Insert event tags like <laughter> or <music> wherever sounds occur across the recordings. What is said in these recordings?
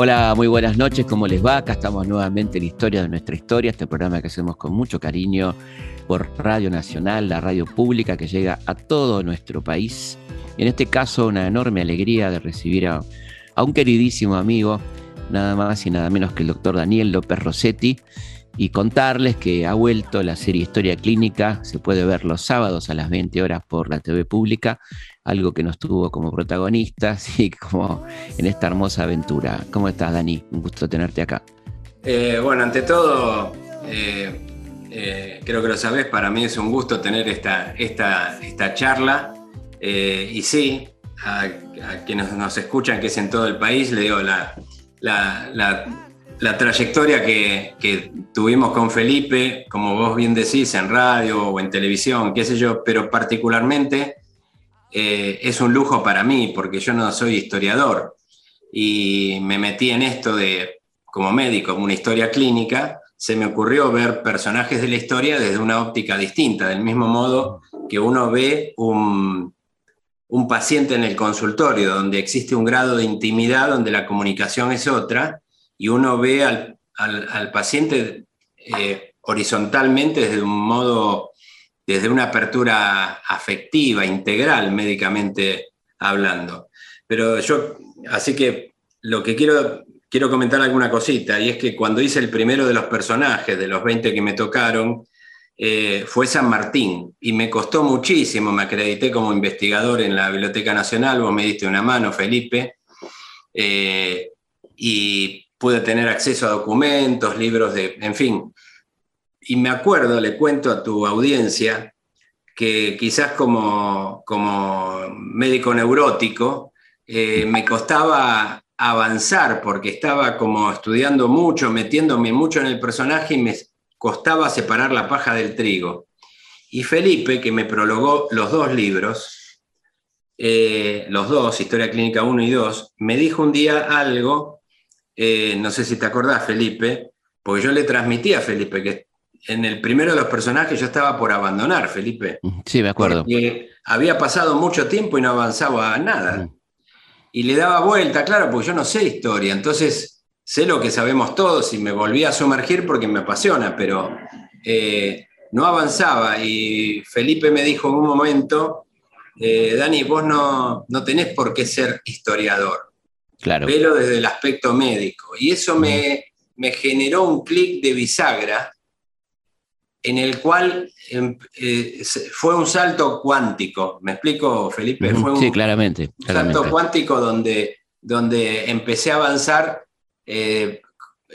Hola, muy buenas noches, ¿cómo les va? Acá estamos nuevamente en Historia de nuestra historia, este programa que hacemos con mucho cariño por Radio Nacional, la radio pública que llega a todo nuestro país. En este caso, una enorme alegría de recibir a, un queridísimo amigo, nada más y nada menos que el doctor Daniel López Rossetti, y contarles que ha vuelto la serie Historia Clínica, se puede ver los sábados a las 20 horas por la TV pública, algo que nos tuvo como protagonistas <laughs> y como en esta hermosa aventura. ¿Cómo estás, Dani? Un gusto tenerte acá. Eh, bueno, ante todo, eh, eh, creo que lo sabes, para mí es un gusto tener esta, esta, esta charla. y sí, a, quienes nos escuchan, que es en todo el país, le digo, la, trayectoria que, tuvimos con Felipe, como vos bien decís, en radio o en televisión, qué sé yo, pero particularmente eh, es un lujo para mí, porque yo no soy historiador. Y me metí en esto de, como médico, una historia clínica, se me ocurrió ver personajes de la historia desde una óptica distinta, del mismo modo que uno ve un paciente en el consultorio, donde existe un grado de intimidad, donde la comunicación es otra, y uno ve al, al, paciente eh, horizontalmente desde un modo desde una apertura afectiva, integral, médicamente hablando. Pero yo, así que lo que quiero, quiero comentar alguna cosita, y es que cuando hice el primero de los personajes, de los 20 que me tocaron, eh, fue San Martín, y me costó muchísimo, me acredité como investigador en la Biblioteca Nacional, vos me diste una mano, Felipe, eh, y pude tener acceso a documentos, libros de, en fin, y me acuerdo, le cuento a tu audiencia, que quizás como, como médico neurótico eh, me costaba avanzar porque estaba como estudiando mucho, metiéndome mucho en el personaje y me costaba separar la paja del trigo. Y Felipe, que me prologó los dos libros, eh, los dos, Historia Clínica 1 y 2, me dijo un día algo, eh, no sé si te acordás, Felipe, porque yo le transmití a Felipe que en el primero de los personajes yo estaba por abandonar, Felipe. Sí, me acuerdo. Porque había pasado mucho tiempo y no avanzaba nada. Y le daba vuelta, claro, porque yo no sé historia. Entonces sé lo que sabemos todos y me volví a sumergir porque me apasiona, pero eh, no avanzaba. Y Felipe me dijo en un momento, eh, Dani, vos no, no tenés por qué ser historiador. Claro. Pero desde el aspecto médico. Y eso me, me generó un clic de bisagra en el cual em, eh, fue un salto cuántico. ¿Me explico, Felipe? Fue un, sí, claramente. Un salto cuántico donde, donde empecé a avanzar eh,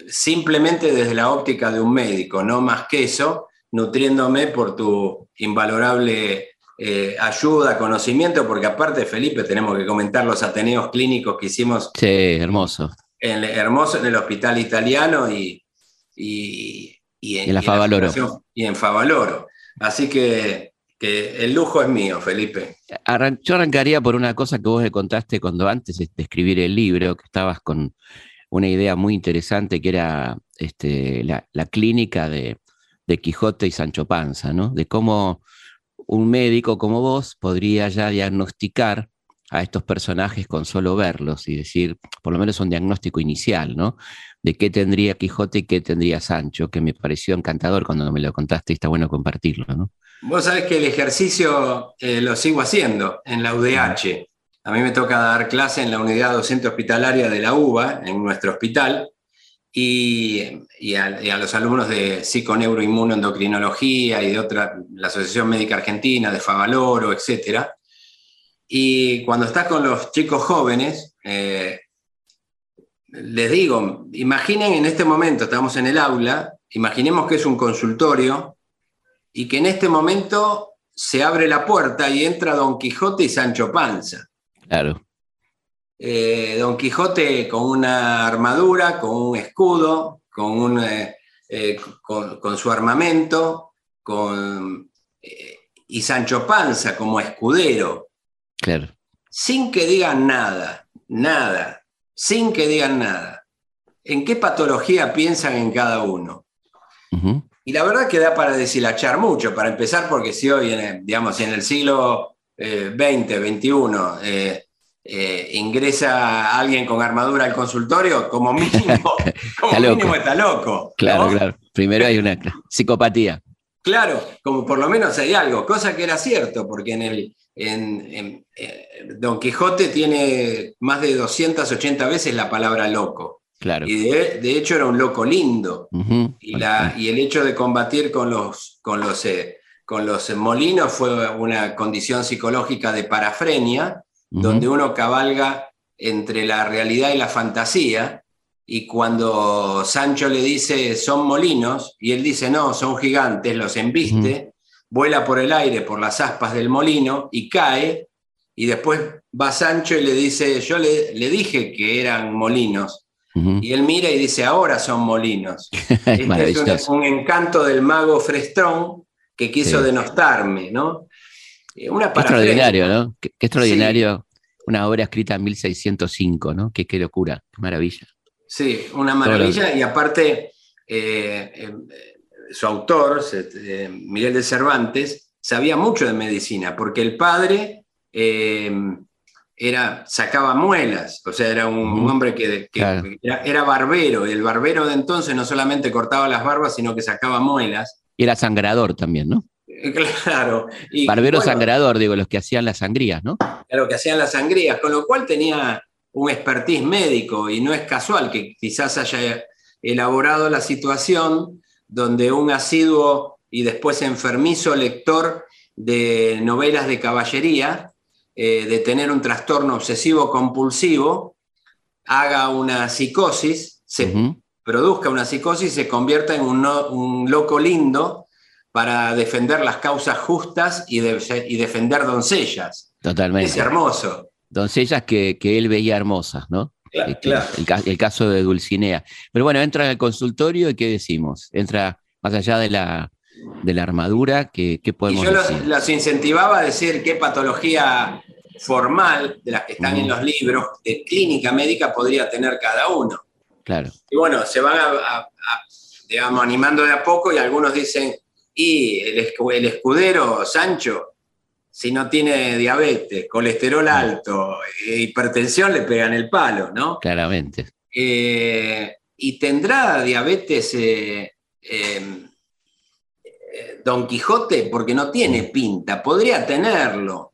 simplemente desde la óptica de un médico, no más que eso, nutriéndome por tu invalorable eh, ayuda, conocimiento, porque aparte, Felipe, tenemos que comentar los ateneos clínicos que hicimos. Sí, hermoso. En, hermoso en el hospital italiano y y en, la Favaloro. Y en Favaloro. Así que, el lujo es mío, Felipe. yo arrancaría por una cosa que vos me contaste cuando antes de escribir el libro, que estabas con una idea muy interesante que era este, la, clínica de, de, Quijote y Sancho Panza, ¿no? De cómo un médico como vos podría ya diagnosticar a estos personajes con solo verlos y decir, por lo menos un diagnóstico inicial, ¿no? De qué tendría Quijote y qué tendría Sancho, que me pareció encantador cuando me lo contaste y está bueno compartirlo, ¿no? Vos sabés que el ejercicio eh, lo sigo haciendo en la UDH. A mí me toca dar clase en la unidad docente hospitalaria de la UBA, en nuestro hospital, y, a, los alumnos de psiconeuroinmunoendocrinología y de otra, la Asociación Médica Argentina, de Favaloro, etcétera y cuando estás con los chicos jóvenes, eh, les digo, imaginen en este momento, estamos en el aula, imaginemos que es un consultorio y que en este momento se abre la puerta y entra Don Quijote y Sancho Panza. Claro. Eh, Don Quijote con una armadura, con un escudo, con, un, eh, con, su armamento, con, y Sancho Panza como escudero, sin que digan nada, nada, sin que digan nada. ¿En qué patología piensan en cada uno? Y la verdad que da para deshilachar mucho, para empezar, porque si hoy, en, digamos, en el siglo XX, XXI, eh, ingresa alguien con armadura al consultorio, como mínimo, <laughs> como está, mínimo loco. está loco. Claro, claro. Primero hay una psicopatía. Claro, como por lo menos hay algo, cosa que era cierto, porque en el en, eh, Don Quijote tiene más de 280 veces la palabra loco. Claro. Y de, hecho era un loco lindo. y, la, y, el hecho de combatir con los, con los, eh, con los molinos fue una condición psicológica de parafrenia, donde uno cabalga entre la realidad y la fantasía, y cuando Sancho le dice son molinos, y él dice no, son gigantes, los embiste, vuela por el aire, por las aspas del molino, y cae, y después va Sancho y le dice, yo le, le dije que eran molinos, y él mira y dice, ahora son molinos. <laughs> este es un, encanto del mago Frestrón que quiso denostarme, ¿no? Eh, extraordinario, ¿no? Qué, extraordinario. Una obra escrita en 1605, ¿no? Qué, qué locura, qué maravilla. Sí, una maravilla. Y aparte, eh, eh, su autor, Miguel de Cervantes, sabía mucho de medicina, porque el padre era, sacaba muelas, o sea, era un, hombre que, era, barbero, y el barbero de entonces no solamente cortaba las barbas, sino que sacaba muelas. Y era sangrador también, ¿no? <laughs> Claro. Barbero sangrador, digo, los que hacían las sangrías, ¿no? Claro, que hacían las sangrías, con lo cual tenía un expertise médico y no es casual que quizás haya elaborado la situación donde un asiduo y después enfermizo lector de novelas de caballería, eh, de tener un trastorno obsesivo compulsivo, haga una psicosis, se produzca una psicosis y se convierta en un, un loco lindo para defender las causas justas y, y defender doncellas. Totalmente. Es hermoso. Doncellas que, que él veía hermosas, ¿no? Claro, claro. El, caso de Dulcinea. Pero bueno, entra en el consultorio y ¿qué decimos? Entra más allá de la, de la armadura, ¿qué, qué podemos y yo decir? Los, incentivaba a decir qué patología formal de las que están en los libros de clínica médica podría tener cada uno. Claro. Y bueno, se van digamos, animando de a poco y algunos dicen, y el, escudero Sancho, si no tiene diabetes, colesterol alto, e hipertensión, le pegan el palo, ¿no? Claramente. Eh, y tendrá diabetes eh, em, eh, Don Quijote porque no tiene pinta, podría tenerlo.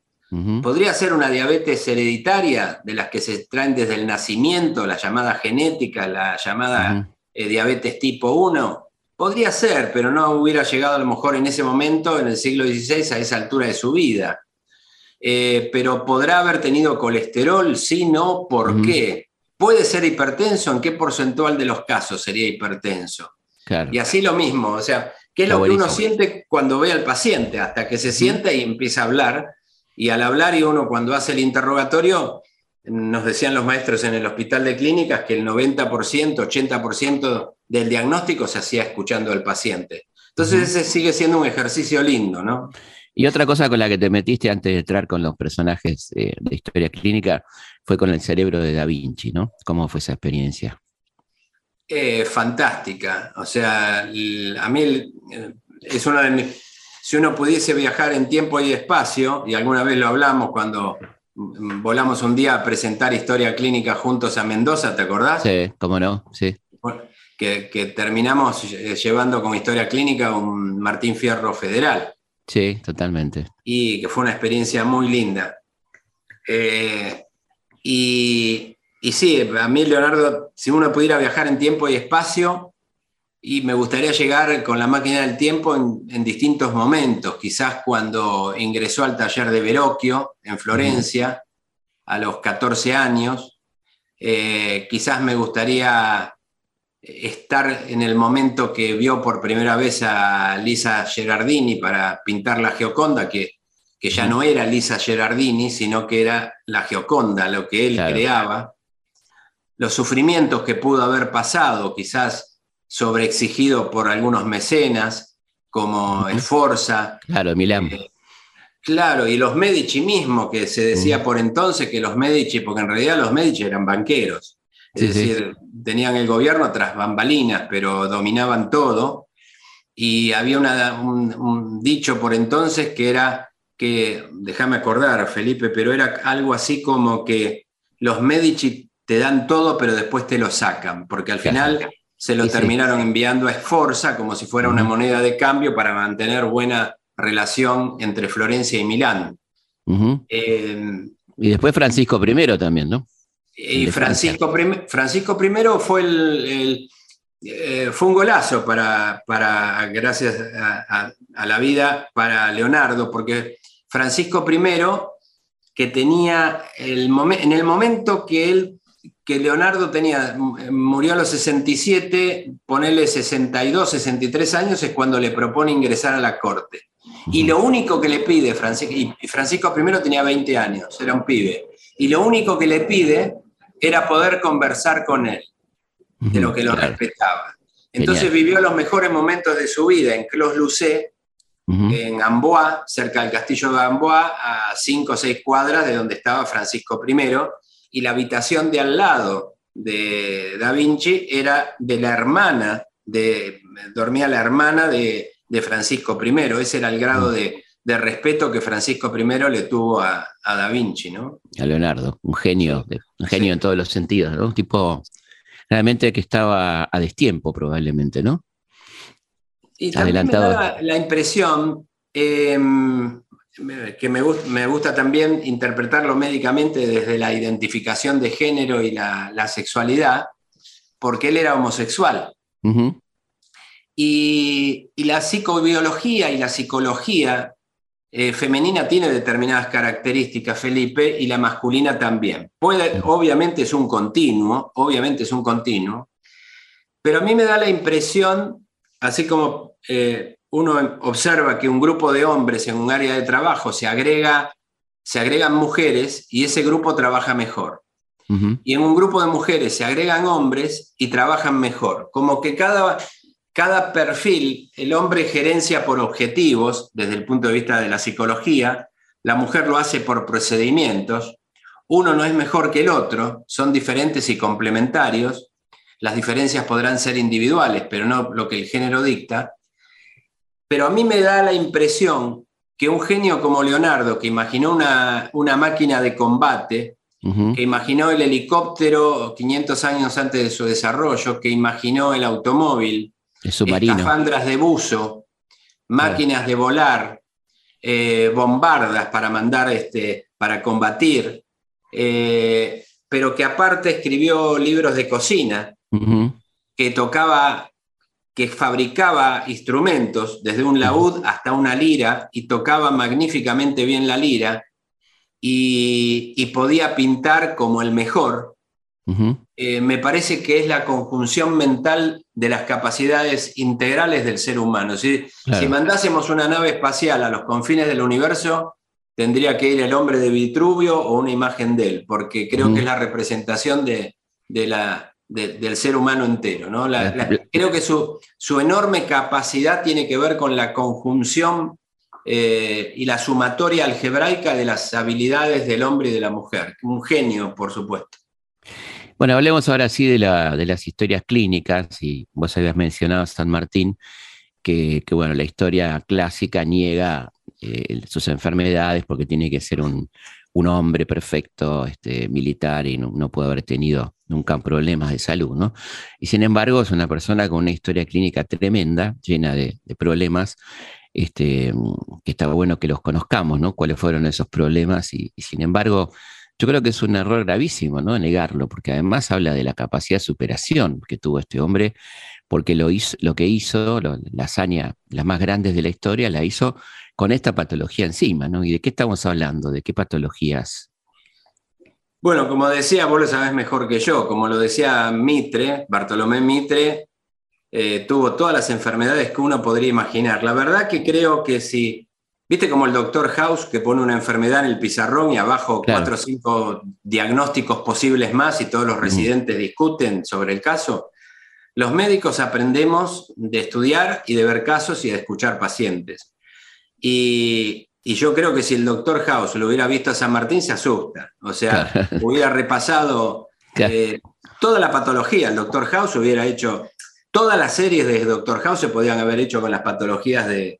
Podría ser una diabetes hereditaria de las que se traen desde el nacimiento, la llamada genética, la llamada diabetes tipo 1 Podría ser, pero no hubiera llegado a lo mejor en ese momento, en el siglo XVI, a esa altura de su vida. Eh, pero podrá haber tenido colesterol, sí, no, ¿por qué? ¿Puede ser hipertenso? ¿En qué porcentual de los casos sería hipertenso? Y así lo mismo, o sea, ¿qué es lo que uno siente cuando ve al paciente? Hasta que se siente y empieza a hablar, y al hablar y uno cuando hace el interrogatorio, nos decían los maestros en el hospital de clínicas que el 90%, 80% del diagnóstico se hacía escuchando al paciente. Entonces ese sigue siendo un ejercicio lindo, ¿no? Y otra cosa con la que te metiste antes de entrar con los personajes de historia clínica fue con el cerebro de Da Vinci, ¿no? ¿Cómo fue esa experiencia? Eh, fantástica. O sea, a mí eh, es una de mis... Si uno pudiese viajar en tiempo y espacio, y alguna vez lo hablamos cuando volamos un día a presentar historia clínica juntos a Mendoza, ¿te acordás? Sí, cómo no, sí que, terminamos llevando como historia clínica un Martín Fierro federal. Sí, totalmente. Y que fue una experiencia muy linda. Eh, y, y, sí, a mí, Leonardo, si uno pudiera viajar en tiempo y espacio, y me gustaría llegar con la máquina del tiempo en, distintos momentos, quizás cuando ingresó al taller de Verocchio en Florencia, a los 14 años, eh, quizás me gustaría estar en el momento que vio por primera vez a Lisa Gerardini para pintar la Gioconda, que, que ya no era Lisa Gerardini, sino que era la Gioconda, lo que él creaba, los sufrimientos que pudo haber pasado, quizás sobreexigido por algunos mecenas, como Esforza. Claro, Milán. Eh, claro, y los Medici mismo, que se decía por entonces que los Medici, porque en realidad los Medici eran banqueros, es decir, tenían el gobierno tras bambalinas, pero dominaban todo. y había un, dicho por entonces que era que, déjame acordar, Felipe, pero era algo así como que los Medici te dan todo, pero después te lo sacan, porque al final se lo terminaron enviando a Esforza como si fuera una moneda de cambio para mantener buena relación entre Florencia y Milán. Eh, y después Francisco I también, ¿no? Y Francisco, Francisco I fue el, eh, fue un golazo para, para gracias a, la vida, para Leonardo, porque Francisco I, que tenía el en el momento que él que Leonardo tenía, murió a los 67, ponele 62, 63 años, es cuando le propone ingresar a la corte. Y lo único que le pide, Francisco, y Francisco I tenía 20 años, era un pibe, y lo único que le pide era poder conversar con él, de lo que lo respetaba. Entonces vivió los mejores momentos de su vida en Clos-Lucé, en Amboise, cerca del castillo de Amboise, a 5 o 6 cuadras de donde estaba Francisco I, y la habitación de al lado de Da Vinci era de la hermana, de, dormía la hermana de, Francisco I, ese era el grado de, respeto que Francisco I le tuvo a, Da Vinci, ¿no? A Leonardo, un genio, un genio en todos los sentidos, ¿no? Un tipo realmente que estaba a destiempo probablemente, ¿no? Y Adelantado. Me da la, impresión, em, que me, me, gusta también interpretarlo médicamente desde la identificación de género y la, sexualidad, porque él era homosexual. y, la psicobiología y la psicología eh, femenina tiene determinadas características, Felipe, y la masculina también. Puede, obviamente es un continuo, obviamente es un continuo, pero a mí me da la impresión, así como eh, uno observa que un grupo de hombres en un área de trabajo se agrega, se agregan mujeres y ese grupo trabaja mejor. Y en un grupo de mujeres se agregan hombres y trabajan mejor. Como que cada, cada perfil, el hombre gerencia por objetivos desde el punto de vista de la psicología, la mujer lo hace por procedimientos, uno no es mejor que el otro, son diferentes y complementarios, las diferencias podrán ser individuales, pero no lo que el género dicta, pero a mí me da la impresión que un genio como Leonardo, que imaginó una, máquina de combate, que imaginó el helicóptero 500 años antes de su desarrollo, que imaginó el automóvil. Escafandras de buzo, máquinas de volar, eh, bombardas para mandar, este, para combatir, eh, pero que aparte escribió libros de cocina, que tocaba que fabricaba instrumentos, desde un laúd hasta una lira, y tocaba magníficamente bien la lira, y, podía pintar como el mejor, eh, me parece que es la conjunción mental de las capacidades integrales del ser humano. Si, si mandásemos una nave espacial a los confines del universo, tendría que ir el hombre de Vitruvio o una imagen de él, porque creo que es la representación de, de la, del ser humano entero. ¿no? creo que su, su, enorme capacidad tiene que ver con la conjunción eh, y la sumatoria algebraica de las habilidades del hombre y de la mujer. Un genio, por supuesto. Bueno, hablemos ahora sí de, la, de las historias clínicas, y vos habías mencionado San Martín, que, bueno, la historia clásica niega eh, sus enfermedades porque tiene que ser un, hombre perfecto, este, militar, y no, puede haber tenido nunca problemas de salud, ¿no? Y sin embargo, es una persona con una historia clínica tremenda, llena de, problemas, este, que está bueno que los conozcamos, ¿no? Cuáles fueron esos problemas, y, sin embargo, yo creo que es un error gravísimo, ¿no? Negarlo, porque además habla de la capacidad de superación que tuvo este hombre, porque lo, hizo, lo que hizo, la hazaña, las más grandes de la historia, la hizo con esta patología encima, ¿no? ¿Y de qué estamos hablando? ¿De qué patologías? Bueno, como decía, vos lo sabés mejor que yo, como lo decía Mitre, Bartolomé Mitre, eh, tuvo todas las enfermedades que uno podría imaginar. La verdad que creo que si, viste como el doctor House que pone una enfermedad en el pizarrón y abajo cuatro o cinco diagnósticos posibles más y todos los residentes discuten sobre el caso, los médicos aprendemos de estudiar y de ver casos y de escuchar pacientes. Y, yo creo que si el doctor House lo hubiera visto a San Martín, se asusta. O sea, <laughs> hubiera repasado eh, toda la patología. El doctor House hubiera hecho todas las series de Doctor House se podían haber hecho con las patologías de,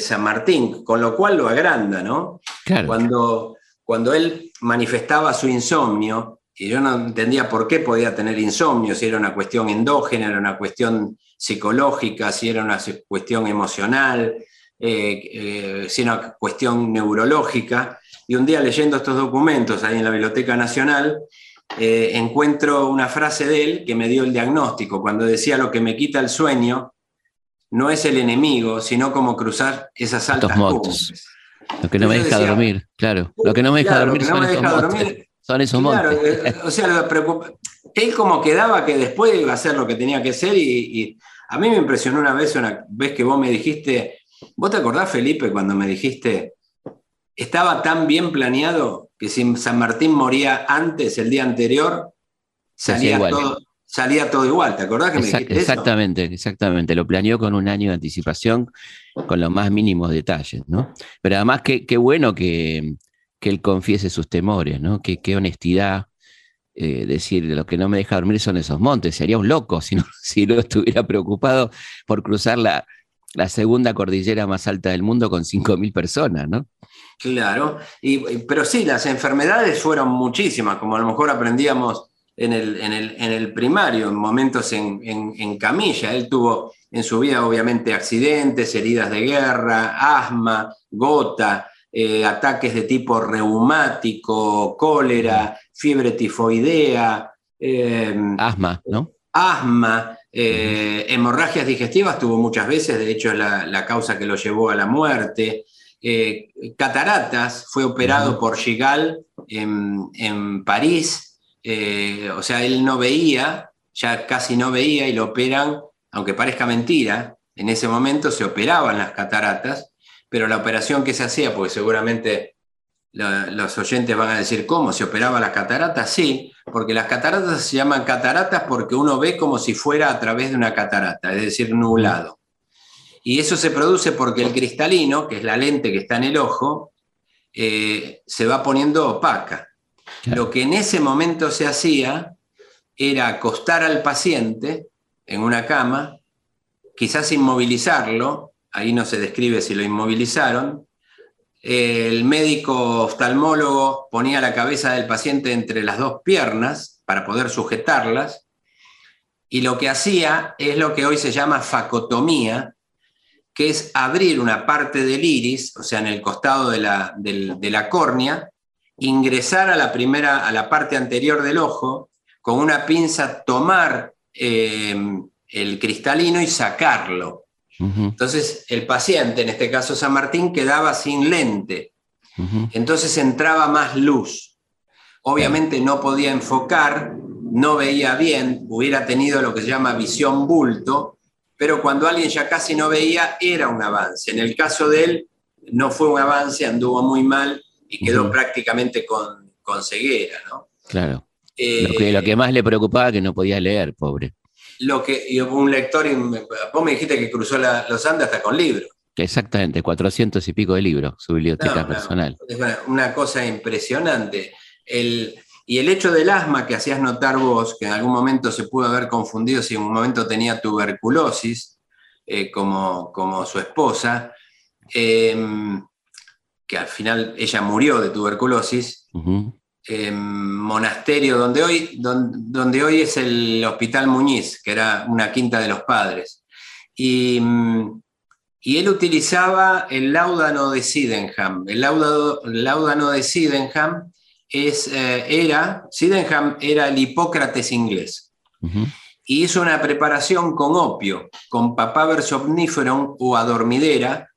San Martín, con lo cual lo agranda, ¿no? Cuando, cuando él manifestaba su insomnio, y yo no entendía por qué podía tener insomnio, si era una cuestión endógena, era una cuestión psicológica, si era una cuestión emocional, eh, eh, si era una cuestión neurológica. Y un día leyendo estos documentos ahí en la Biblioteca Nacional, eh, encuentro una frase de él que me dio el diagnóstico, cuando decía lo que me quita el sueño no es el enemigo, sino como cruzar esas altas montes. Lo que no me deja dormir, claro. Lo que no me deja dormir, son, esos son esos montes. Eh, o sea, él como quedaba que después iba a hacer lo que tenía que hacer y, a mí me impresionó una vez, una vez que vos me dijiste, ¿vos te acordás, Felipe, cuando me dijiste, estaba tan bien planeado que si San Martín moría antes, el día anterior, salía, todo, salía todo igual. ¿Te acordás que me dijiste Exactamente, exactamente. Lo planeó con un año de anticipación, con los más mínimos detalles, ¿no? Pero además, qué, qué bueno que, él confiese sus temores, ¿no? Qué, qué honestidad. Eh, decir, lo que no me deja dormir son esos montes. Sería un loco si no, <laughs> si no estuviera preocupado por cruzar la, la segunda cordillera más alta del mundo con 5.000 personas, ¿no? Claro, y, pero sí, las enfermedades fueron muchísimas, como a lo mejor aprendíamos en el, en el, primario, en momentos en, camilla. Él tuvo en su vida obviamente accidentes, heridas de guerra, asma, gota, eh, ataques de tipo reumático, cólera, fiebre tifoidea. Eh, asma, ¿no? Asma, eh, hemorragias digestivas tuvo muchas veces, de hecho es la, causa que lo llevó a la muerte. Eh, cataratas, fue operado por Gigal en, París, eh, o sea, él no veía, ya casi no veía y lo operan, aunque parezca mentira, en ese momento se operaban las cataratas, pero la operación que se hacía, porque seguramente los oyentes van a decir, ¿cómo? ¿Se operaba las cataratas? Sí, porque las cataratas se llaman cataratas porque uno ve como si fuera a través de una catarata, es decir, nublado. Y eso se produce porque el cristalino, que es la lente que está en el ojo, eh, se va poniendo opaca. Lo que en ese momento se hacía era acostar al paciente en una cama, quizás inmovilizarlo, ahí no se describe si lo inmovilizaron, el médico oftalmólogo ponía la cabeza del paciente entre las dos piernas para poder sujetarlas y lo que hacía es lo que hoy se llama facotomía, que es abrir una parte del iris, o sea, en el costado de la, la córnea, ingresar a la primera, a la parte anterior del ojo, con una pinza tomar eh, el cristalino y sacarlo. Entonces, el paciente, en este caso San Martín, quedaba sin lente. Entonces entraba más luz. Obviamente no podía enfocar, no veía bien, hubiera tenido lo que se llama visión bulto, pero cuando alguien ya casi no veía, era un avance. En el caso de él, no fue un avance, anduvo muy mal y quedó prácticamente con, ceguera. ¿no? Claro. lo, que, lo que más le preocupaba que no podía leer, pobre lo que y un lector, vos me dijiste que cruzó los Andes hasta con libros. Exactamente, 400 y pico de libros, su biblioteca personal. Es una cosa impresionante. El, y el hecho del asma que hacías notar vos, que en algún momento se pudo haber confundido si en un momento tenía tuberculosis, eh, como, como su esposa, em, que al final ella murió de tuberculosis, monasterio donde hoy, donde, hoy es el Hospital Muñiz, que era una quinta de los padres. Y, él utilizaba el láudano de Sydenham. El láudano, de Sydenham es, eh, era, Sydenham era el Hipócrates inglés. Y hizo una preparación con opio, con papaver somniferum o adormidera,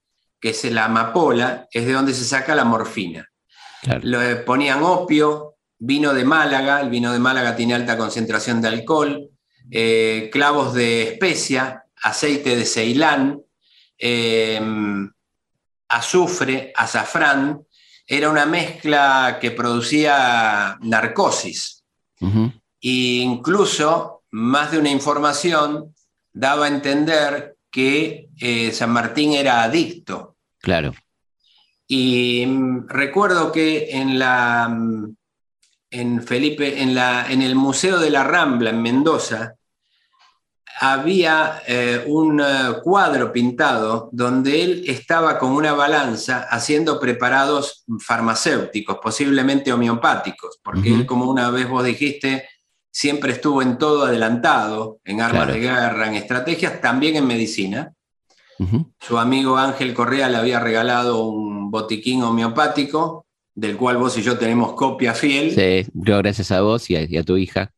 que es la amapola, es de donde se saca la morfina. Le ponían opio, vino de Málaga, el vino de Málaga tiene alta concentración de alcohol, eh, clavos de especia, aceite de Ceilán, em, azufre, azafrán, era una mezcla que producía narcosis. E incluso más de una información daba a entender que eh, San Martín era adicto. Claro. Y mm, recuerdo que en la mm, en Felipe, en, la, en el Museo de la Rambla en Mendoza, había eh, un eh, cuadro pintado donde él estaba con una balanza haciendo preparados farmacéuticos, posiblemente homeopáticos, porque él, como una vez vos dijiste, siempre estuvo en todo adelantado, en armas de guerra, en estrategias, también en medicina. Su amigo Ángel Correa le había regalado un botiquín homeopático del cual vos y yo tenemos copia fiel. Sí, yo gracias a vos y a, tu hija.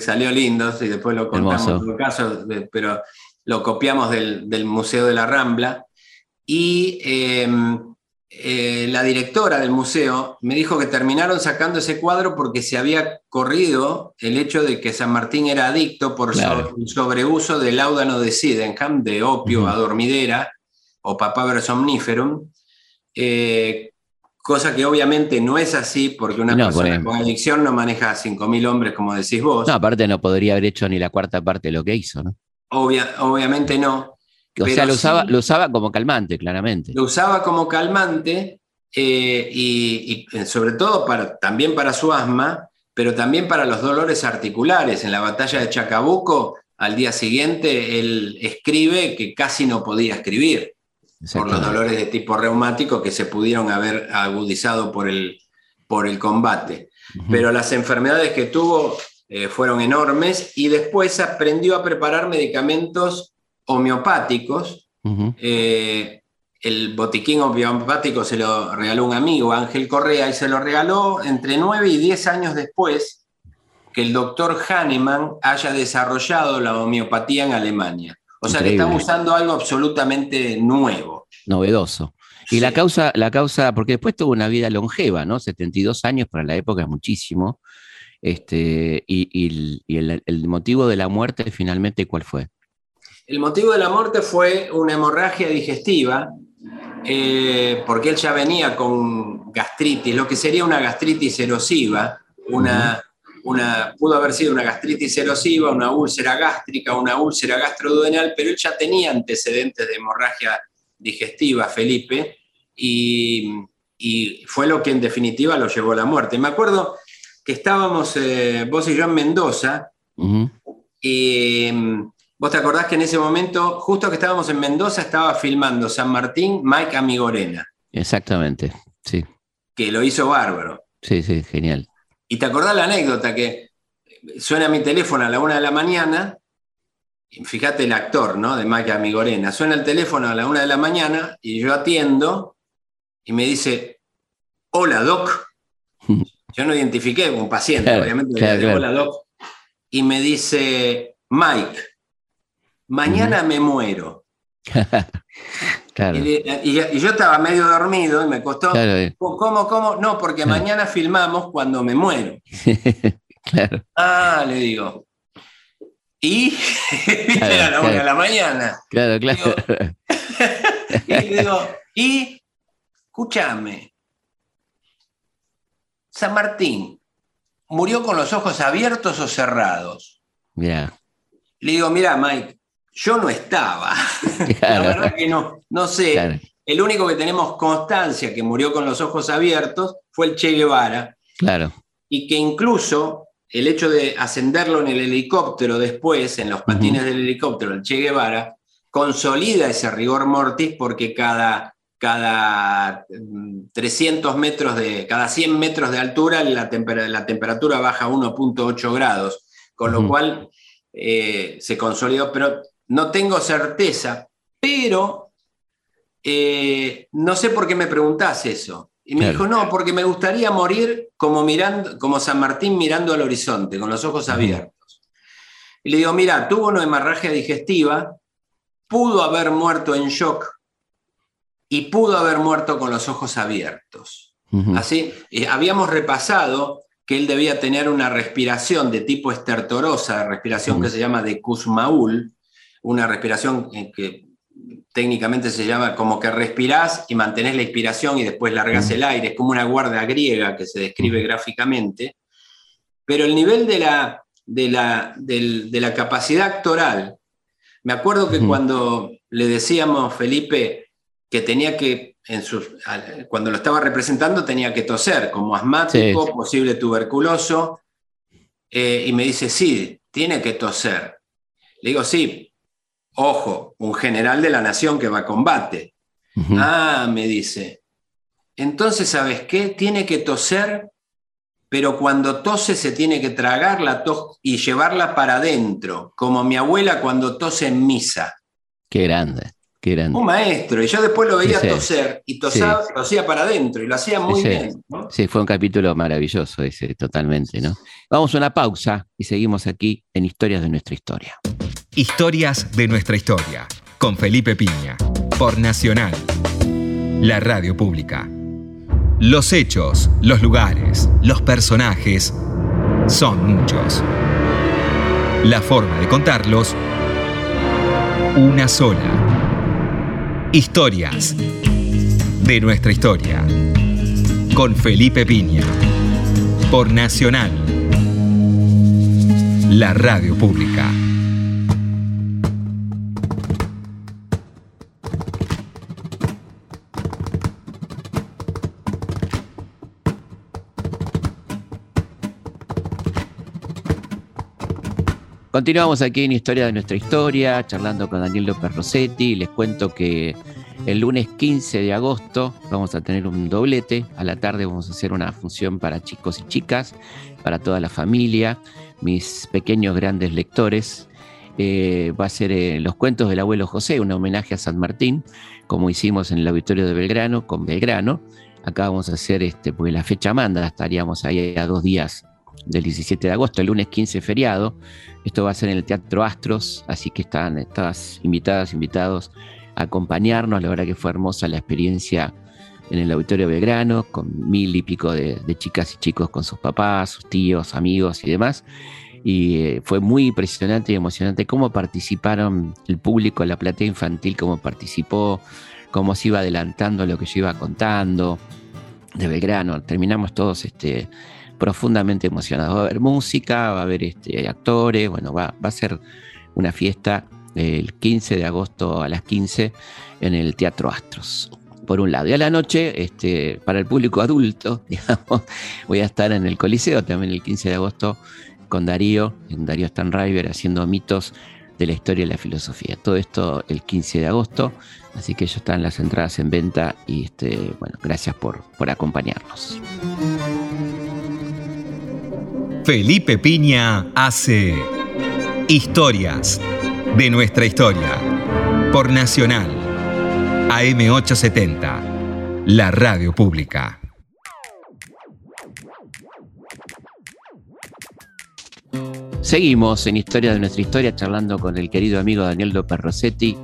Salió lindo, y después lo contamos en todo caso, pero lo copiamos del, Museo de la Rambla. Y em, eh, la directora del museo me dijo que terminaron sacando ese cuadro porque se había corrido el hecho de que San Martín era adicto por el sobreuso del láudano de Sydenham, de opio a dormidera o papavero somniferum, eh, cosa que obviamente no es así porque una persona con adicción no maneja a 5.000 hombres como decís vos. No, aparte no podría haber hecho ni la cuarta parte de lo que hizo, ¿no? obviamente no. O sea, lo usaba, lo usaba como calmante, claramente. Lo usaba como calmante eh, y, sobre todo para, también para su asma, pero también para los dolores articulares. En la batalla de Chacabuco, al día siguiente, él escribe que casi no podía escribir por los dolores de tipo reumático que se pudieron haber agudizado por el, por el combate. Pero las enfermedades que tuvo eh, fueron enormes y después aprendió a preparar medicamentos homeopáticos. Eh, el botiquín homeopático se lo regaló un amigo, Ángel Correa, y se lo regaló entre 9 y 10 años después que el doctor Hahnemann haya desarrollado la homeopatía en Alemania. O sea que estamos usando algo absolutamente nuevo. Novedoso. Y la causa, la causa, porque después tuvo una vida longeva, ¿no? 72 años para la época es muchísimo. Este, y, el, motivo de la muerte finalmente, ¿cuál fue? El motivo de la muerte fue una hemorragia digestiva, eh, porque él ya venía con gastritis, lo que sería una gastritis erosiva, una, pudo haber sido una gastritis erosiva, una úlcera gástrica, una úlcera gastroduodenal, pero él ya tenía antecedentes de hemorragia digestiva, Felipe, y, fue lo que en definitiva lo llevó a la muerte. Me acuerdo que estábamos eh, vos y yo en Mendoza, y mm, vos te acordás que en ese momento, justo que estábamos en Mendoza, estaba filmando San Martín Mike Amigorena. Exactamente, sí. Que lo hizo bárbaro. Sí, sí, genial. Y te acordás la anécdota que suena mi teléfono a la una de la mañana, y fíjate el actor, ¿no? De Mike Amigorena, suena el teléfono a la una de la mañana y yo atiendo y me dice, hola Doc. <laughs> Yo no identifiqué un paciente, obviamente, hola Doc. Y me dice, Mike, mañana me muero. <laughs> Y, yo estaba medio dormido y me costó. Eh. ¿Cómo, cómo? No, porque mañana filmamos cuando me muero. <laughs> claro. Ah, le digo. Y <laughs> era la una de la mañana. Claro, claro. y le digo, y escúchame. San Martín, ¿murió con los ojos abiertos o cerrados? Ya. Le digo, mira, Mike, yo no estaba. <laughs> La verdad que no, no sé. El único que tenemos constancia que murió con los ojos abiertos fue el Che Guevara. Claro. Y que incluso el hecho de ascenderlo en el helicóptero después, en los patines del helicóptero, el Che Guevara, consolida ese rigor mortis porque cada, cada 300 mm, metros de, cada 100 metros de altura la, la temperatura baja 1.8 grados, con lo cual eh, se consolidó. Pero no tengo certeza, pero eh, no sé por qué me preguntás eso. Y me dijo, no, porque me gustaría morir como, mirando, como San Martín mirando al horizonte, con los ojos abiertos. Y le digo, mira, tuvo una hemorragia digestiva, pudo haber muerto en shock y pudo haber muerto con los ojos abiertos. Así, habíamos repasado que él debía tener una respiración de tipo estertorosa, respiración que se llama de Kussmaul, una respiración que técnicamente se llama como que respirás y mantenés la inspiración y después largas el aire, es como una guarda griega que se describe gráficamente, pero el nivel de la, de la, de la capacidad actoral, me acuerdo que cuando le decíamos, Felipe, que tenía que, en cuando lo estaba representando, tenía que toser como asmático, posible tuberculoso, eh, y me dice, sí, tiene que toser. Le digo, sí, ojo, un general de la nación que va a combate. Ah, me dice. Entonces, ¿sabes qué? Tiene que toser, pero cuando tose se tiene que tragar la tos y llevarla para adentro, como mi abuela cuando tose en misa. Qué grande. Un maestro, y yo después lo veía toser y tosía para adentro y lo hacía muy bien. Sí, fue un capítulo maravilloso ese, totalmente, ¿no? Vamos a una pausa y seguimos aquí en Historias de nuestra historia. Historias de nuestra historia, con Felipe Piña, por Nacional, la radio pública. Los hechos, los lugares, los personajes son muchos. La forma de contarlos, una sola Historias de nuestra historia. Con Felipe Piña. Por Nacional. La radio pública. Continuamos aquí en Historia de nuestra historia, charlando con Daniel López Rossetti. Les cuento que el lunes 15 de agosto vamos a tener un doblete. A la tarde vamos a hacer una función para chicos y chicas, para toda la familia, mis pequeños grandes lectores. Eh, va a ser eh, Los cuentos del abuelo José, un homenaje a San Martín, como hicimos en el auditorio de Belgrano, con Belgrano. Acá vamos a hacer, este, porque la fecha manda, estaríamos ahí a dos días del 17 de agosto, el lunes 15 feriado. Esto va a ser en el Teatro Astros, así que están todas invitadas, invitados a acompañarnos. La verdad que fue hermosa la experiencia en el Auditorio Belgrano, con mil y pico de, chicas y chicos con sus papás, sus tíos, amigos y demás. Y eh, fue muy impresionante y emocionante cómo participaron el público, la platea infantil, cómo participó, cómo se iba adelantando lo que yo iba contando de Belgrano. Terminamos todos este, profundamente emocionados. Va a haber música, va a haber este, actores, bueno, va, va a ser una fiesta el 15 de agosto a las 15 en el Teatro Astros. Por un lado, y a la noche, este, para el público adulto, <laughs> digamos, voy a estar en el Coliseo también el 15 de agosto con Darío, en Darío Stanriver, haciendo mitos de la historia y la filosofía. Todo esto el 15 de agosto, así que ya están las entradas en venta y este, bueno, gracias por, por acompañarnos. Felipe Piña hace Historias de nuestra historia por Nacional AM870, la radio pública. Seguimos en Historia de nuestra historia charlando con el querido amigo Daniel López Rossetti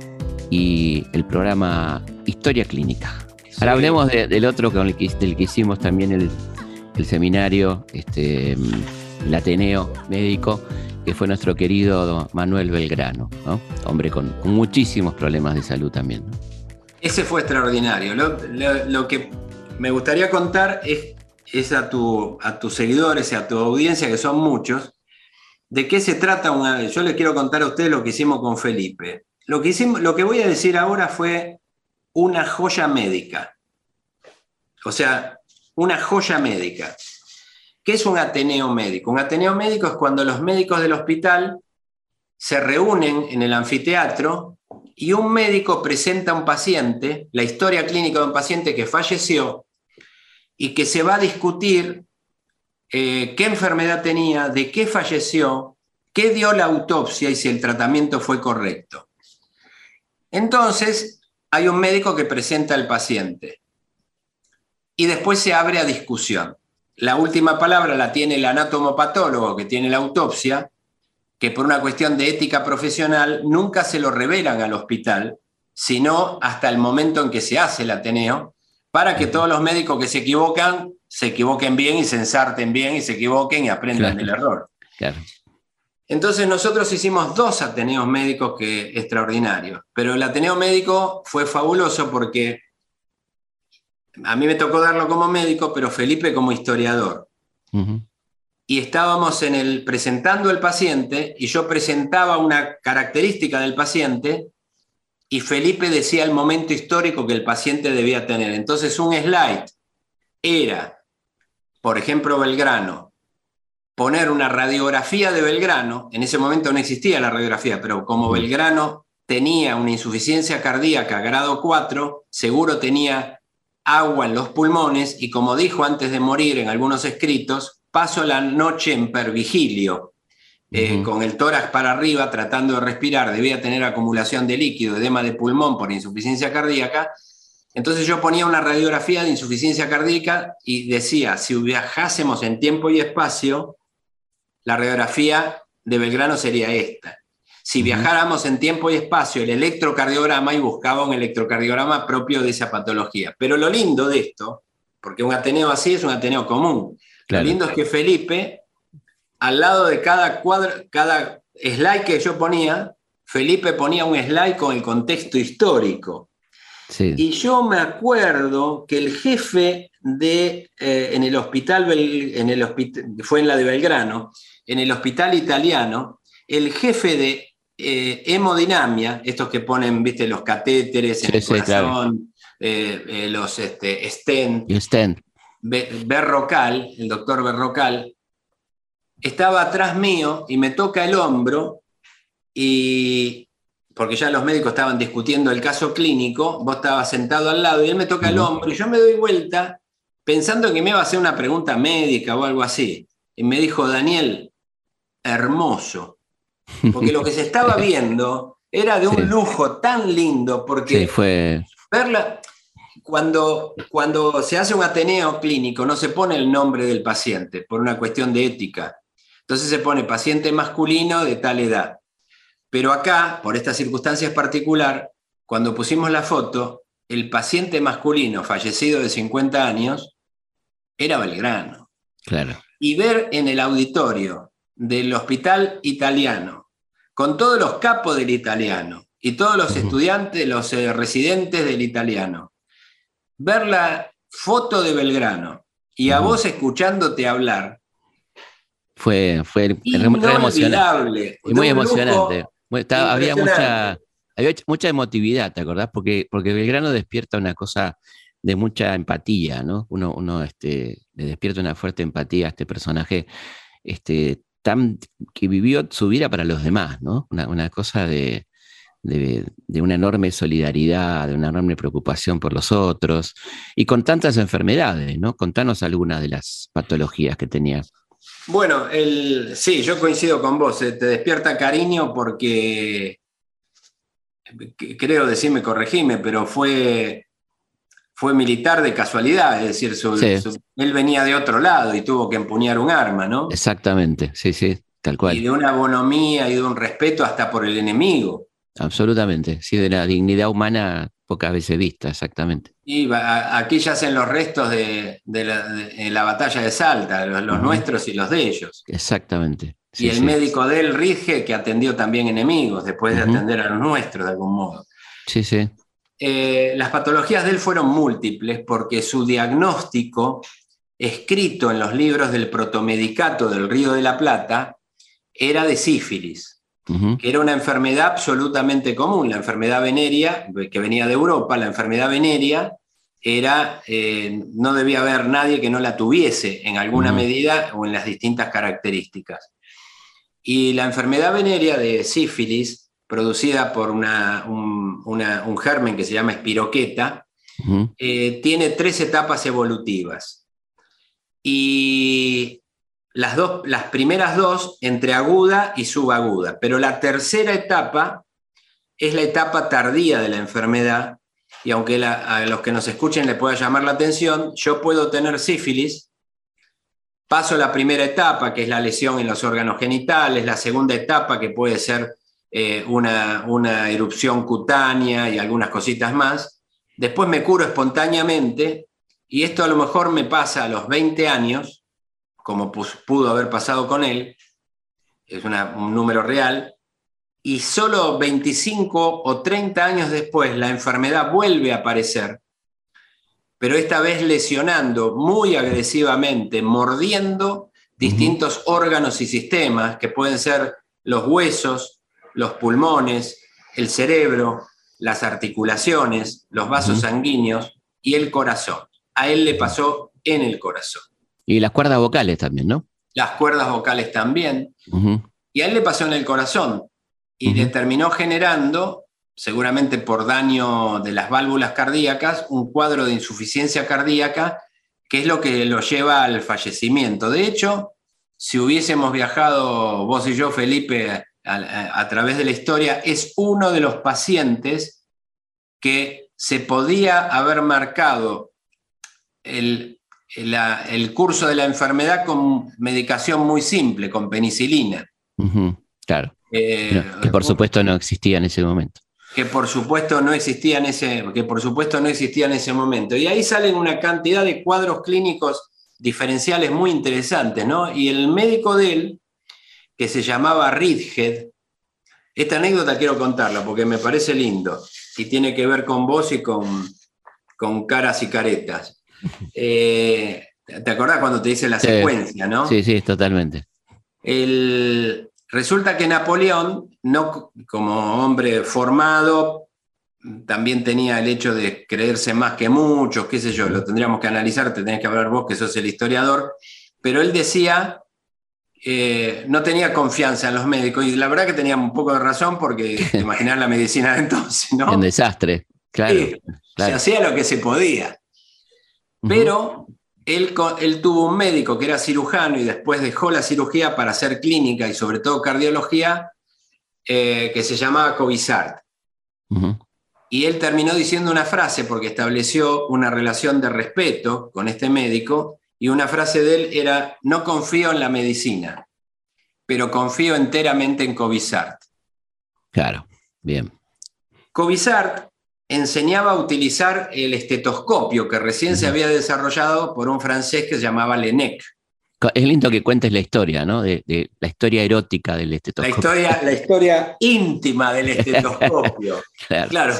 y el programa Historia Clínica. Ahora hablemos del otro con el que, del que hicimos también el, el seminario, este, el Ateneo Médico, que fue nuestro querido Manuel Belgrano, hombre con, muchísimos problemas de salud también. Ese fue extraordinario. Lo, que me gustaría contar es, a, tu, a tus seguidores y a tu audiencia, que son muchos, de qué se trata una Yo les quiero contar a ustedes lo que hicimos con Felipe. Lo que, hicimos, lo que voy a decir ahora fue una joya médica. O sea, una joya médica. ¿Qué es un Ateneo médico? Un Ateneo médico es cuando los médicos del hospital se reúnen en el anfiteatro y un médico presenta a un paciente, la historia clínica de un paciente que falleció y que se va a discutir eh, qué enfermedad tenía, de qué falleció, qué dio la autopsia y si el tratamiento fue correcto. Entonces, hay un médico que presenta al paciente y después se abre a discusión la última palabra la tiene el anatomopatólogo que tiene la autopsia, que por una cuestión de ética profesional nunca se lo revelan al hospital, sino hasta el momento en que se hace el Ateneo, para que todos los médicos que se equivocan se equivoquen bien y se ensarten bien y se equivoquen y aprendan del error. Entonces nosotros hicimos dos Ateneos médicos que extraordinarios, pero el Ateneo médico fue fabuloso porque a mí me tocó darlo como médico, pero Felipe como historiador. Y estábamos en el presentando el paciente y yo presentaba una característica del paciente y Felipe decía el momento histórico que el paciente debía tener. Entonces un slide era, por ejemplo, Belgrano, poner una radiografía de Belgrano, en ese momento no existía la radiografía, pero como Belgrano tenía una insuficiencia cardíaca grado 4, seguro tenía agua en los pulmones y como dijo antes de morir en algunos escritos, paso la noche en pervigilio, eh, con el tórax para arriba tratando de respirar, debía tener acumulación de líquido, edema de pulmón por insuficiencia cardíaca. Entonces yo ponía una radiografía de insuficiencia cardíaca y decía, si viajásemos en tiempo y espacio, la radiografía de Belgrano sería esta. Si viajáramos en tiempo y espacio, el electrocardiograma y buscaba un electrocardiograma propio de esa patología. Pero lo lindo de esto, porque un Ateneo así es un Ateneo común, lo lindo es que Felipe, al lado de cada cuadro, cada slide que yo ponía, Felipe ponía un slide con el contexto histórico. Y yo me acuerdo que el jefe de, eh, en el hospital, en el hospital, fue en la de Belgrano, en el hospital italiano, el jefe de eh, hemodinamia, estos que ponen, viste, los catéteres en el corazón, eh, eh, los este, stent, Berrocal, el doctor Berrocal, estaba atrás mío y me toca el hombro y porque ya los médicos estaban discutiendo el caso clínico, vos estabas sentado al lado y él me toca el hombro y yo me doy vuelta pensando que me iba a hacer una pregunta médica o algo así. Y me dijo, Daniel, hermoso. Porque lo que se estaba viendo era de un lujo tan lindo, porque fue... verla, cuando, cuando se hace un Ateneo clínico no se pone el nombre del paciente por una cuestión de ética. Entonces se pone paciente masculino de tal edad. Pero acá, por estas circunstancias particular, cuando pusimos la foto, el paciente masculino fallecido de 50 años era Belgrano. Claro. Y ver en el auditorio del hospital italiano, con todos los capos del italiano y todos los estudiantes, los eh, residentes del italiano, ver la foto de Belgrano y a vos escuchándote hablar. Fue, fue emocionante. Y muy emocionante. había, mucha, había mucha emotividad, ¿te acordás? Porque, porque Belgrano despierta una cosa de mucha empatía, ¿no? Uno, uno este, le despierta una fuerte empatía a este personaje este, que vivió su vida para los demás, ¿no? Una, cosa de, una enorme solidaridad, de una enorme preocupación por los otros, y con tantas enfermedades, ¿no? Contanos algunas de las patologías que tenías. Bueno, el, sí, yo coincido con vos, eh, te despierta cariño porque, creo decirme, corregime, pero fue fue militar de casualidad, es decir, él venía de otro lado y tuvo que empuñar un arma, ¿no? Exactamente, sí, sí, tal cual. Y de una bonomía y de un respeto hasta por el enemigo. Absolutamente, sí, de la dignidad humana pocas veces vista, exactamente. Y aquí yacen los restos de, la, batalla de Salta, los, nuestros y los de ellos. Exactamente. y el médico de él, Rige, que atendió también enemigos después de atender a los nuestros de algún modo. Sí, sí. Eh, las patologías de él fueron múltiples porque su diagnóstico, escrito en los libros del protomedicato del Río de la Plata, era de sífilis, que era una enfermedad absolutamente común, la enfermedad venérea, que venía de Europa, la enfermedad venérea era, eh, no debía haber nadie que no la tuviese en alguna medida o en las distintas características. Y la enfermedad venérea de sífilis producida por un, germen que se llama espiroqueta, eh, tiene tres etapas evolutivas. Y las, dos, las primeras dos entre aguda y subaguda, pero la tercera etapa es la etapa tardía de la enfermedad, y aunque a los que nos escuchen les pueda llamar la atención, yo puedo tener sífilis, paso la primera etapa, que es la lesión en los órganos genitales, la segunda etapa, que puede ser eh, una, erupción cutánea y algunas cositas más. Después me curo espontáneamente y esto a lo mejor me pasa a los 20 años, como pudo haber pasado con él, es un número real, y solo 25 o 30 años después la enfermedad vuelve a aparecer, pero esta vez lesionando muy agresivamente, mordiendo distintos órganos y sistemas, que pueden ser los huesos, los pulmones, el cerebro, las articulaciones, los vasos sanguíneos y el corazón. A él le pasó en el corazón. Y las cuerdas vocales también, ¿no? las cuerdas vocales también. Y a él le pasó en el corazón y le terminó generando, seguramente por daño de las válvulas cardíacas, un cuadro de insuficiencia cardíaca, que es lo que lo lleva al fallecimiento. De hecho, si hubiésemos viajado vos y yo, Felipe, a, través de la historia, es uno de los pacientes que se podía haber marcado el, el, curso de la enfermedad con medicación muy simple, con penicilina. claro. Eh, que por supuesto no existía en ese momento. Que por supuesto no existía en ese, que por supuesto no existía en ese momento. Y ahí salen una cantidad de cuadros clínicos diferenciales muy interesantes, ¿no? Y el médico de él, que se llamaba Ridhead, esta anécdota quiero contarla porque me parece lindo y tiene que ver con vos y con, con caras y caretas. <laughs> Eh, ¿Te acordás cuando te dice la secuencia, no? Sí, sí, totalmente. resulta que Napoleón, no, como hombre formado, también tenía el hecho de creerse más que muchos, qué sé yo, lo tendríamos que analizar, te tenés que hablar vos, que sos el historiador, pero él decía, eh, no tenía confianza en los médicos, y la verdad que tenía un poco de razón, porque <laughs> imaginar la medicina de entonces, ¿no? Un desastre, claro. Se hacía lo que se podía. Pero él, él, tuvo un médico que era cirujano y después dejó la cirugía para hacer clínica y sobre todo cardiología, eh, que se llamaba Covisart. Y él terminó diciendo una frase porque estableció una relación de respeto con este médico y una frase de él era, no confío en la medicina, pero confío enteramente en Covisart. Claro, bien. Covisart enseñaba a utilizar el estetoscopio que recién se había desarrollado por un francés que se llamaba Lenec. Es lindo que cuentes la historia, ¿no? De, la historia erótica del estetoscopio. La historia, la historia íntima del <laughs> estetoscopio. claro.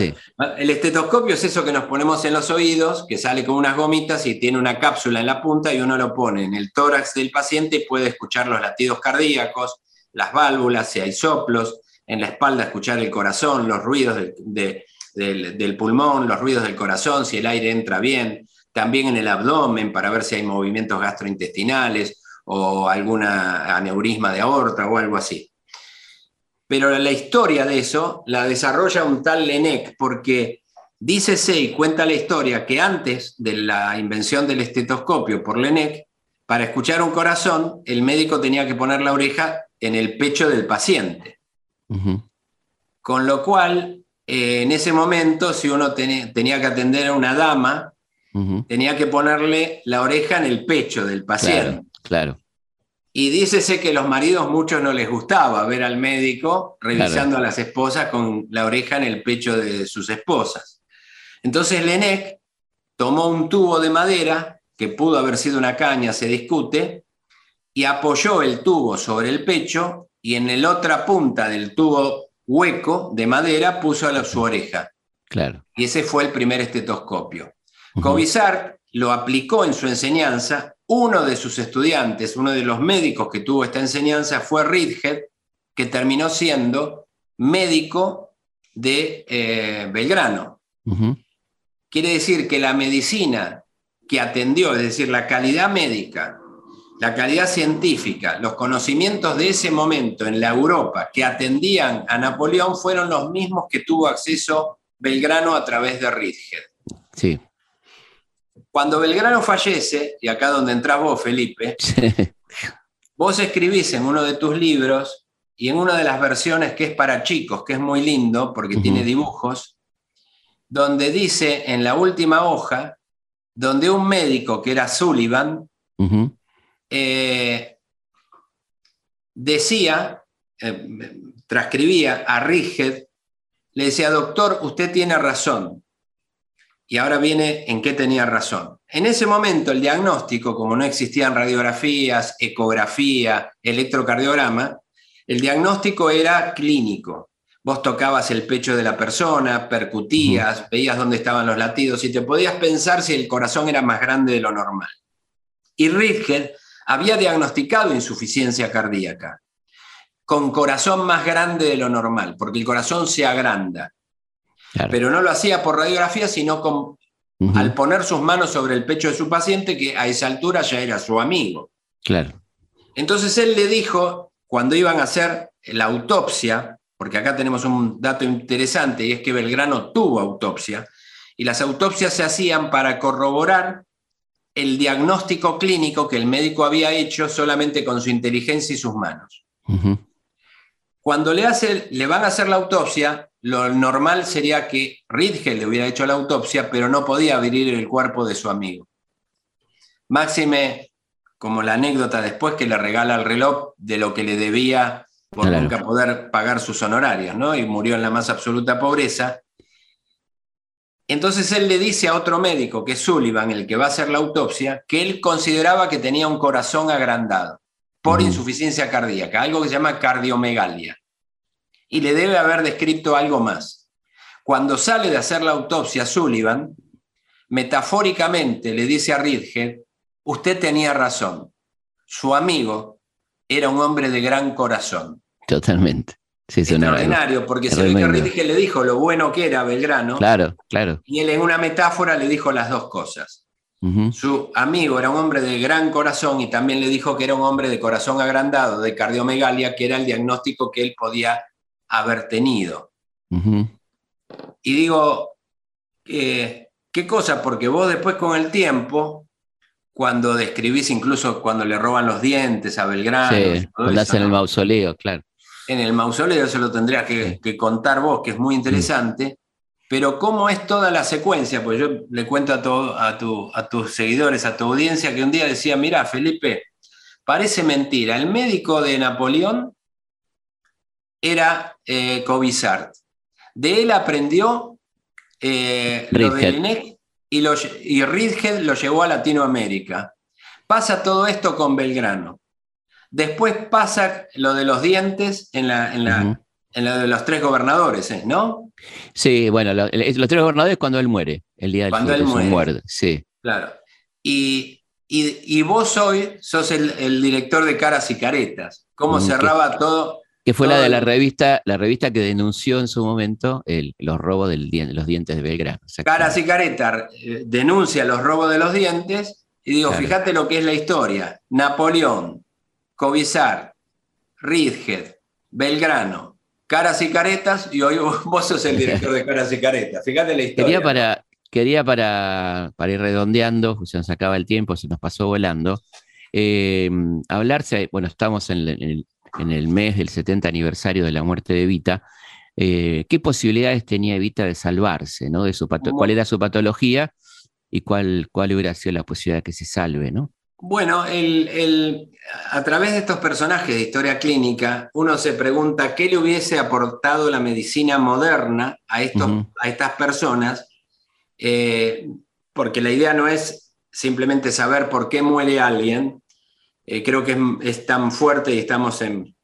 El estetoscopio es eso que nos ponemos en los oídos, que sale con unas gomitas y tiene una cápsula en la punta y uno lo pone en el tórax del paciente y puede escuchar los latidos cardíacos, las válvulas, si hay soplos, en la espalda escuchar el corazón, los ruidos del pulmón, los ruidos del corazón, si el aire entra bien también en el abdomen para ver si hay movimientos gastrointestinales o alguna aneurisma de aorta o algo así. Pero la historia de eso la desarrolla un tal Lenec porque dice y cuenta la historia que antes de la invención del estetoscopio por Lenec, para escuchar un corazón, el médico tenía que poner la oreja en el pecho del paciente. Con lo cual, eh, en ese momento, si uno tenía que atender a una dama tenía que ponerle la oreja en el pecho del paciente. Claro. Y dícese que los maridos muchos no les gustaba ver al médico revisando a las esposas con la oreja en el pecho de sus esposas. Entonces Lenec tomó un tubo de madera, que pudo haber sido una caña, se discute, y apoyó el tubo sobre el pecho y en la otra punta del tubo hueco de madera puso su oreja. Claro. Y ese fue el primer estetoscopio. Covisart lo aplicó en su enseñanza. Uno de sus estudiantes, uno de los médicos que tuvo esta enseñanza fue Ridhead, que terminó siendo médico de eh, Belgrano. Quiere decir que la medicina que atendió, es decir, la calidad médica, la calidad científica, los conocimientos de ese momento en la Europa que atendían a Napoleón fueron los mismos que tuvo acceso Belgrano a través de Ridhead. Sí. Cuando Belgrano fallece, y acá donde entras vos, Felipe, vos escribís en uno de tus libros y en una de las versiones que es para chicos, que es muy lindo porque tiene dibujos, donde dice en la última hoja, donde un médico que era Sullivan, eh, decía, eh, transcribía a Ríged, le decía, doctor, usted tiene razón, y ahora viene en qué tenía razón. En ese momento el diagnóstico, como no existían radiografías, ecografía, electrocardiograma, el diagnóstico era clínico. Vos tocabas el pecho de la persona, percutías, veías dónde estaban los latidos y te podías pensar si el corazón era más grande de lo normal. Y Ritger había diagnosticado insuficiencia cardíaca con corazón más grande de lo normal, porque el corazón se agranda. Pero no lo hacía por radiografía, sino con, al poner sus manos sobre el pecho de su paciente, que a esa altura ya era su amigo. Claro. Entonces él le dijo, cuando iban a hacer la autopsia, porque acá tenemos un dato interesante y es que Belgrano tuvo autopsia, y las autopsias se hacían para corroborar el diagnóstico clínico que el médico había hecho solamente con su inteligencia y sus manos. Cuando le, hace, le van a hacer la autopsia, lo normal sería que Ridgel le hubiera hecho la autopsia, pero no podía abrir el cuerpo de su amigo. Máxime, como la anécdota después que le regala el reloj de lo que le debía por nunca poder pagar sus honorarios, ¿no? Y murió en la más absoluta pobreza. Entonces él le dice a otro médico, que es Sullivan, el que va a hacer la autopsia, que él consideraba que tenía un corazón agrandado por insuficiencia cardíaca, algo que se llama cardiomegalia. Y le debe haber descrito algo más. Cuando sale de hacer la autopsia Sullivan, metafóricamente le dice a Ridge, usted tenía razón, su amigo era un hombre de gran corazón. Totalmente. Sí, Extraordinario, porque se ve que Ridge le dijo lo bueno que era Belgrano. Claro, claro. Y él en una metáfora le dijo las dos cosas. Su amigo era un hombre de gran corazón y también le dijo que era un hombre de corazón agrandado, de cardiomegalia, que era el diagnóstico que él podía haber tenido. Y digo, ¿qué cosa? Porque vos después con el tiempo, cuando describís incluso cuando le roban los dientes a Belgrano. Sí, cuando hacen el mausoleo, claro. En el mausoleo, se lo tendrías que, contar vos, que es muy interesante, pero cómo es toda la secuencia, pues yo le cuento a, todo, a, a tus seguidores, a tu audiencia, que un día decía, mira, Felipe, parece mentira, el médico de Napoleón era eh, De él aprendió eh, lo de y, lo, y lo llevó a Latinoamérica. Pasa todo esto con Belgrano. Después pasa lo de los dientes en la, en la, de los tres gobernadores, ¿eh? ¿no? Sí, bueno, los tres gobernadores cuando él muere, el día del Cuando él muere. sí. Claro. Y, vos hoy sos el, director de Caras y Caretas. ¿Cómo cerraba todo? Que fue la de la revista, la revista que denunció en su momento los robos de los dientes de Belgrano. Caras y Caretas eh, denuncia los robos de los dientes y digo, fíjate lo que es la historia. Napoleón, Covizar, Ridhead, Belgrano, Caras y Caretas, y hoy <laughs> vos sos el director de Caras y Caretas. Fíjate la historia. Quería para, quería para, para ir redondeando, se nos acaba el tiempo, se nos pasó volando, eh, hablarse, bueno, estamos en el, mes del 70 aniversario de la muerte de Evita, eh, ¿qué posibilidades tenía Evita de salvarse? ¿no? De su ¿Cuál era su patología y cuál, cuál hubiera sido la posibilidad de que se salve? ¿no? Bueno, a través de estos personajes de historia clínica, uno se pregunta qué le hubiese aportado la medicina moderna a, a estas personas, eh, porque la idea no es simplemente saber por qué muere alguien, eh, creo que es, tan fuerte y estamos en,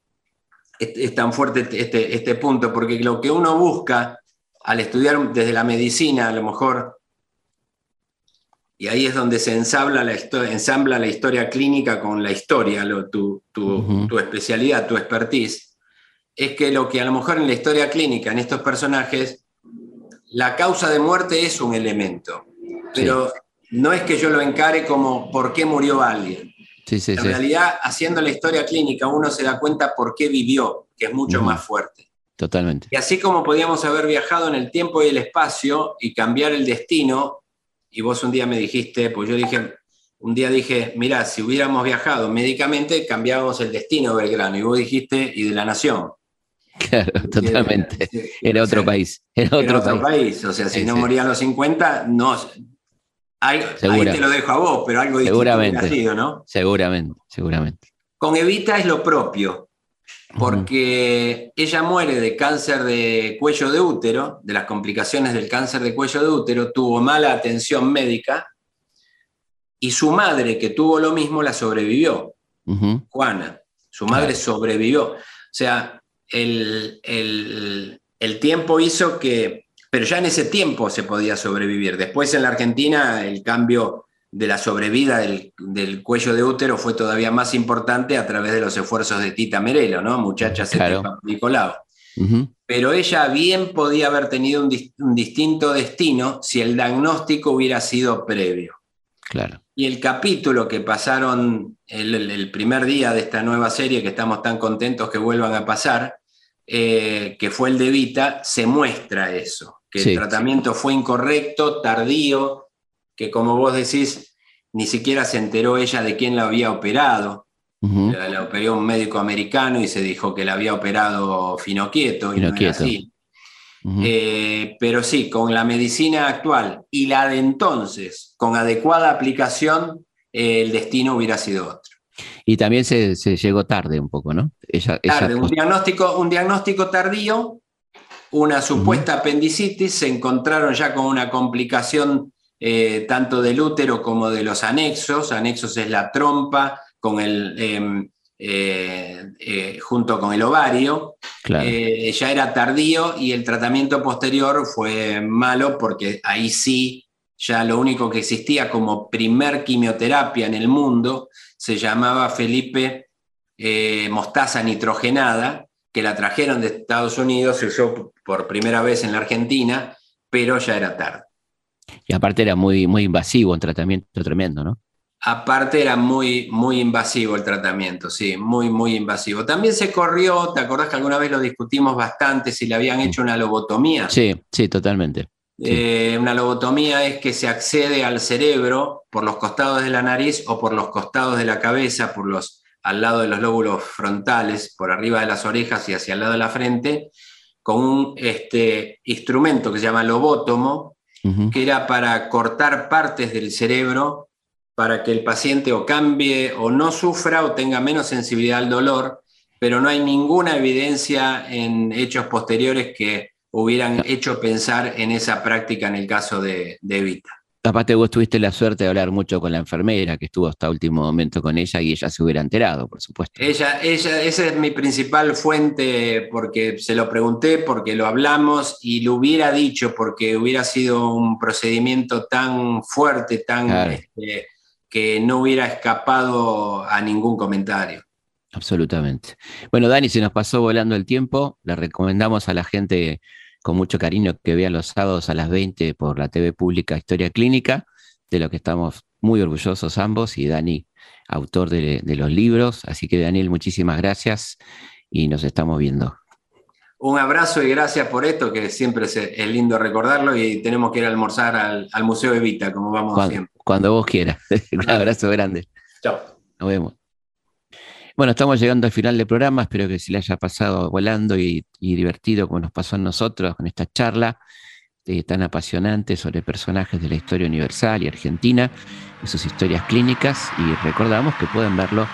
es, tan fuerte este, este punto, porque lo que uno busca al estudiar desde la medicina, a lo mejor y ahí es donde se ensambla la, ensambla la historia clínica con la historia, tu, especialidad, tu expertise, es que lo que a lo mejor en la historia clínica, en estos personajes, la causa de muerte es un elemento, pero no es que yo lo encare como por qué murió alguien. En realidad, haciendo la historia clínica, uno se da cuenta por qué vivió, que es mucho más fuerte. Totalmente. Y así como podíamos haber viajado en el tiempo y el espacio y cambiar el destino, y vos un día me dijiste, pues yo dije, un día dije, mira, si hubiéramos viajado médicamente, cambiábamos el destino de Belgrano. Y vos dijiste, y de la nación. Claro, <laughs> totalmente. Era otro país. Era otro, país. O sea, si no moría a los 50, no. Ahí te lo dejo a vos, pero algo distinto seguramente, sido, ¿no? Seguramente, seguramente. Con Evita es lo propio porque ella muere de cáncer de cuello de útero, de las complicaciones del cáncer de cuello de útero, tuvo mala atención médica y su madre, que tuvo lo mismo, la sobrevivió. Juana, su madre sobrevivió. O sea, el, el tiempo hizo que, pero ya en ese tiempo se podía sobrevivir. Después en la Argentina el cambio de la sobrevida del, cuello de útero fue todavía más importante a través de los esfuerzos de Tita Merelo, ¿no? Muchacha claro. Nicolau. Pero ella bien podía haber tenido un, distinto destino si el diagnóstico hubiera sido previo. Claro. Y el capítulo que pasaron el, primer día de esta nueva serie, que estamos tan contentos que vuelvan a pasar, eh, que fue el de Vita, se muestra eso, que el tratamiento fue incorrecto, tardío, que como vos decís, ni siquiera se enteró ella de quién la había operado. la, operó un médico americano y se dijo que la había operado Finoquieto, y no era así. Eh, pero sí, con la medicina actual y la de entonces, con adecuada aplicación, eh, el destino hubiera sido otro. Y también se, llegó tarde un poco, ¿no? tarde, un, diagnóstico, un diagnóstico tardío, una supuesta apendicitis, se encontraron ya con una complicación eh, tanto del útero como de los anexos. Anexos es la trompa con el, em, eh, eh, junto con el ovario. Ya era tardío y el tratamiento posterior fue malo porque ahí sí, ya lo único que existía como primer quimioterapia en el mundo se llamaba Felipe mostaza nitrogenada, que la trajeron de Estados Unidos, se usó por primera vez en la Argentina, pero ya era tarde. Y aparte era muy, muy invasivo, un tratamiento tremendo, ¿no? Aparte era muy, muy invasivo el tratamiento, sí, muy, muy invasivo. También se corrió, ¿te acordás que alguna vez lo discutimos bastante si le habían hecho una lobotomía? Sí, sí, totalmente. Eh, una lobotomía es que se accede al cerebro por los costados de la nariz o por los costados de la cabeza, por los, al lado de los lóbulos frontales, por arriba de las orejas y hacia el lado de la frente, con un este, instrumento que se llama lobótomo, que era para cortar partes del cerebro para que el paciente o cambie o no sufra o tenga menos sensibilidad al dolor, pero no hay ninguna evidencia en hechos posteriores que hubieran hecho pensar en esa práctica en el caso de, de Evita. Aparte vos tuviste la suerte de hablar mucho con la enfermera que estuvo hasta último momento con ella y ella se hubiera enterado, por supuesto. Ella, ella, esa es mi principal fuente porque se lo pregunté, porque lo hablamos y lo hubiera dicho porque hubiera sido un procedimiento tan fuerte, tan este, que no hubiera escapado a ningún comentario. Absolutamente. Bueno, Dani, se nos pasó volando el tiempo. Le recomendamos a la gente con mucho cariño que vean los sábados a las 20 por la TV pública Historia Clínica, de lo que estamos muy orgullosos ambos, y Dani, autor de, de los libros. Así que, Daniel, muchísimas gracias y nos estamos viendo. Un abrazo y gracias por esto, que siempre es, lindo recordarlo y tenemos que ir a almorzar al, Museo Evita, como vamos cuando, siempre. Cuando vos quieras. <laughs> Un abrazo grande. Chao. Nos vemos. Bueno, estamos llegando al final del programa. Espero que se le haya pasado volando y, divertido como nos pasó a nosotros con esta charla eh, tan apasionante sobre personajes de la historia universal y argentina y sus historias clínicas. Y recordamos que pueden verlo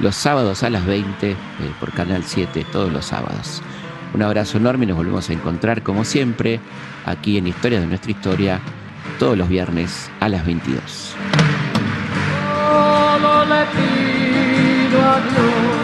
los sábados a las 20 eh, por Canal 7, todos los sábados. Un abrazo enorme y nos volvemos a encontrar como siempre aquí en Historias de nuestra historia todos los viernes a las 22. Muerte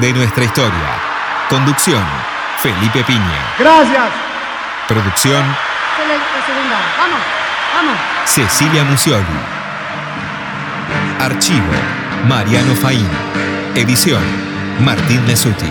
de nuestra historia. Conducción, Felipe Piña. Gracias. Producción. Vamos, vamos. Cecilia Musioli. Archivo, Mariano Faín. Edición, Martín Lesuti.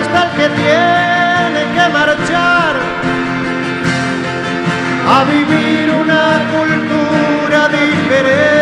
está el que tiene que marchar a vivir una cultura diferente.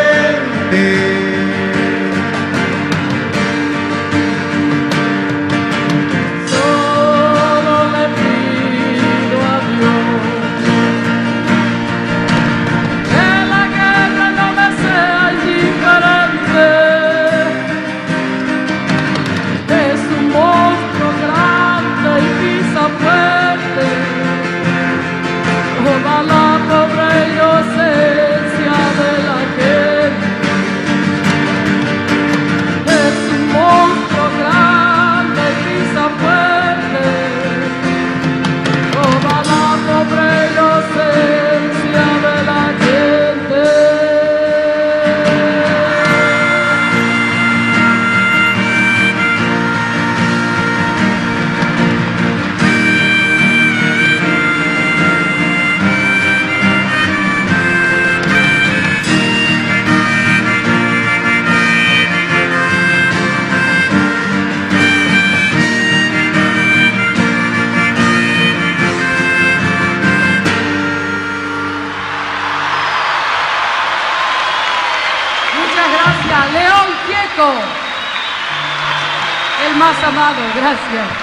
gracias.